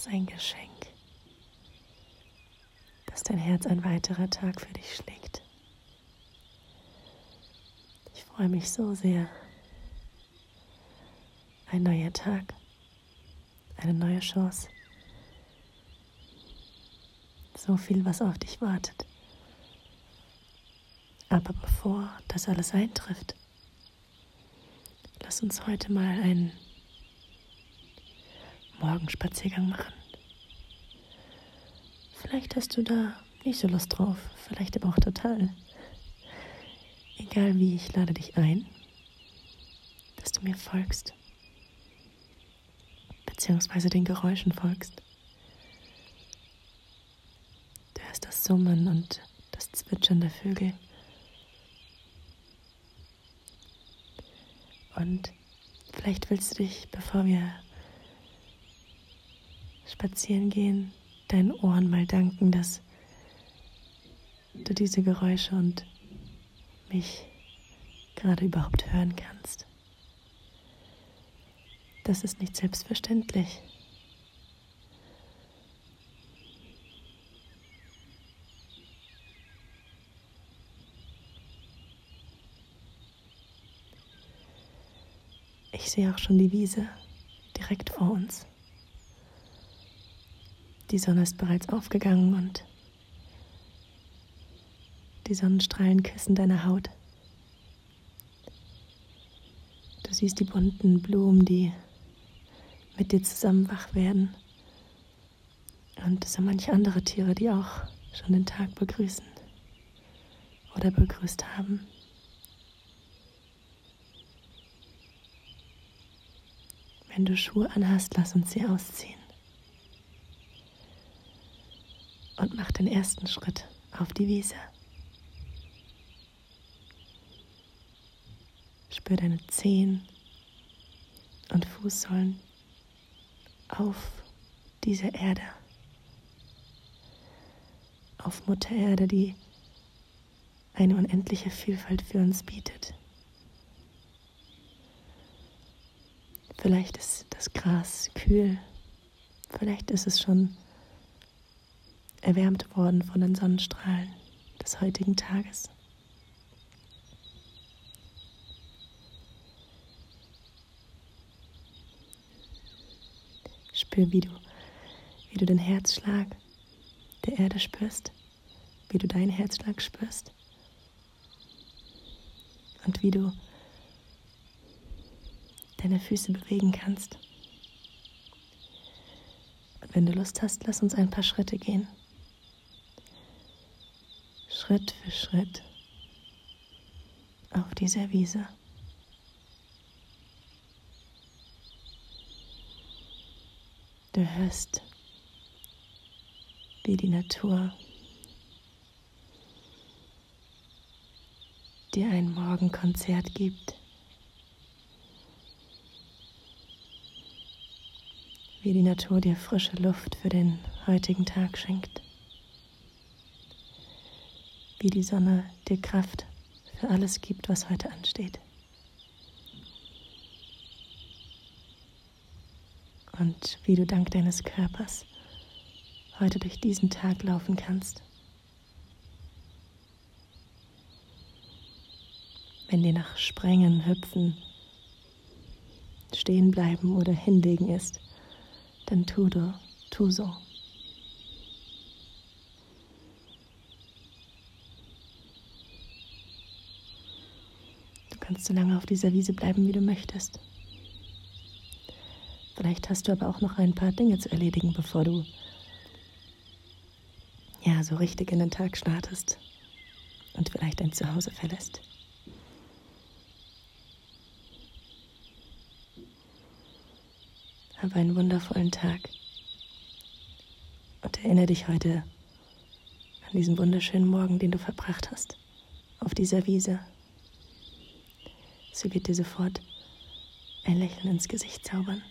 Was ein Geschenk, dass dein Herz ein weiterer Tag für dich schlägt. Ich freue mich so sehr. Ein neuer Tag, eine neue Chance. So viel, was auf dich wartet. Aber bevor das alles eintrifft, lass uns heute mal einen Morgenspaziergang machen. Vielleicht hast du da nicht so Lust drauf, vielleicht aber auch total. Egal wie, ich lade dich ein, dass du mir folgst, beziehungsweise den Geräuschen folgst. Du hörst das Summen und das Zwitschern der Vögel. Und vielleicht willst du dich, bevor wir spazieren gehen, deinen Ohren mal danken, dass du diese Geräusche und mich gerade überhaupt hören kannst. Das ist nicht selbstverständlich. Ich sehe auch schon die Wiese direkt vor uns. Die Sonne ist bereits aufgegangen und die Sonnenstrahlen küssen deine Haut. Du siehst die bunten Blumen, die mit dir zusammen wach werden. Und es sind manche andere Tiere, die auch schon den Tag begrüßen oder begrüßt haben. Wenn du Schuhe anhast, lass uns sie ausziehen. Und mach den ersten Schritt auf die Wiese. Spür deine Zehen und Fußsohlen auf diese Erde. Auf Mutter Erde, die eine unendliche Vielfalt für uns bietet. Vielleicht ist das Gras kühl, vielleicht ist es schon erwärmt worden von den Sonnenstrahlen des heutigen Tages. Spür, wie du, wie du den Herzschlag der Erde spürst, wie du deinen Herzschlag spürst und wie du deine Füße bewegen kannst. Und wenn du Lust hast, lass uns ein paar Schritte gehen. Schritt für Schritt auf dieser Wiese. Du hörst, wie die Natur dir ein Morgenkonzert gibt. Wie die Natur dir frische Luft für den heutigen Tag schenkt. Wie die Sonne dir Kraft für alles gibt, was heute ansteht. und wie du dank deines Körpers heute durch diesen Tag laufen kannst. Wenn dir nach Sprengen, Hüpfen, stehen bleiben oder hinlegen ist, dann tu du, tu so. Kannst so lange auf dieser Wiese bleiben, wie du möchtest. Vielleicht hast du aber auch noch ein paar Dinge zu erledigen, bevor du ja so richtig in den Tag startest und vielleicht dein Zuhause verlässt. Habe einen wundervollen Tag und erinnere dich heute an diesen wunderschönen Morgen, den du verbracht hast, auf dieser Wiese. Sie wird dir sofort ein Lächeln ins Gesicht zaubern.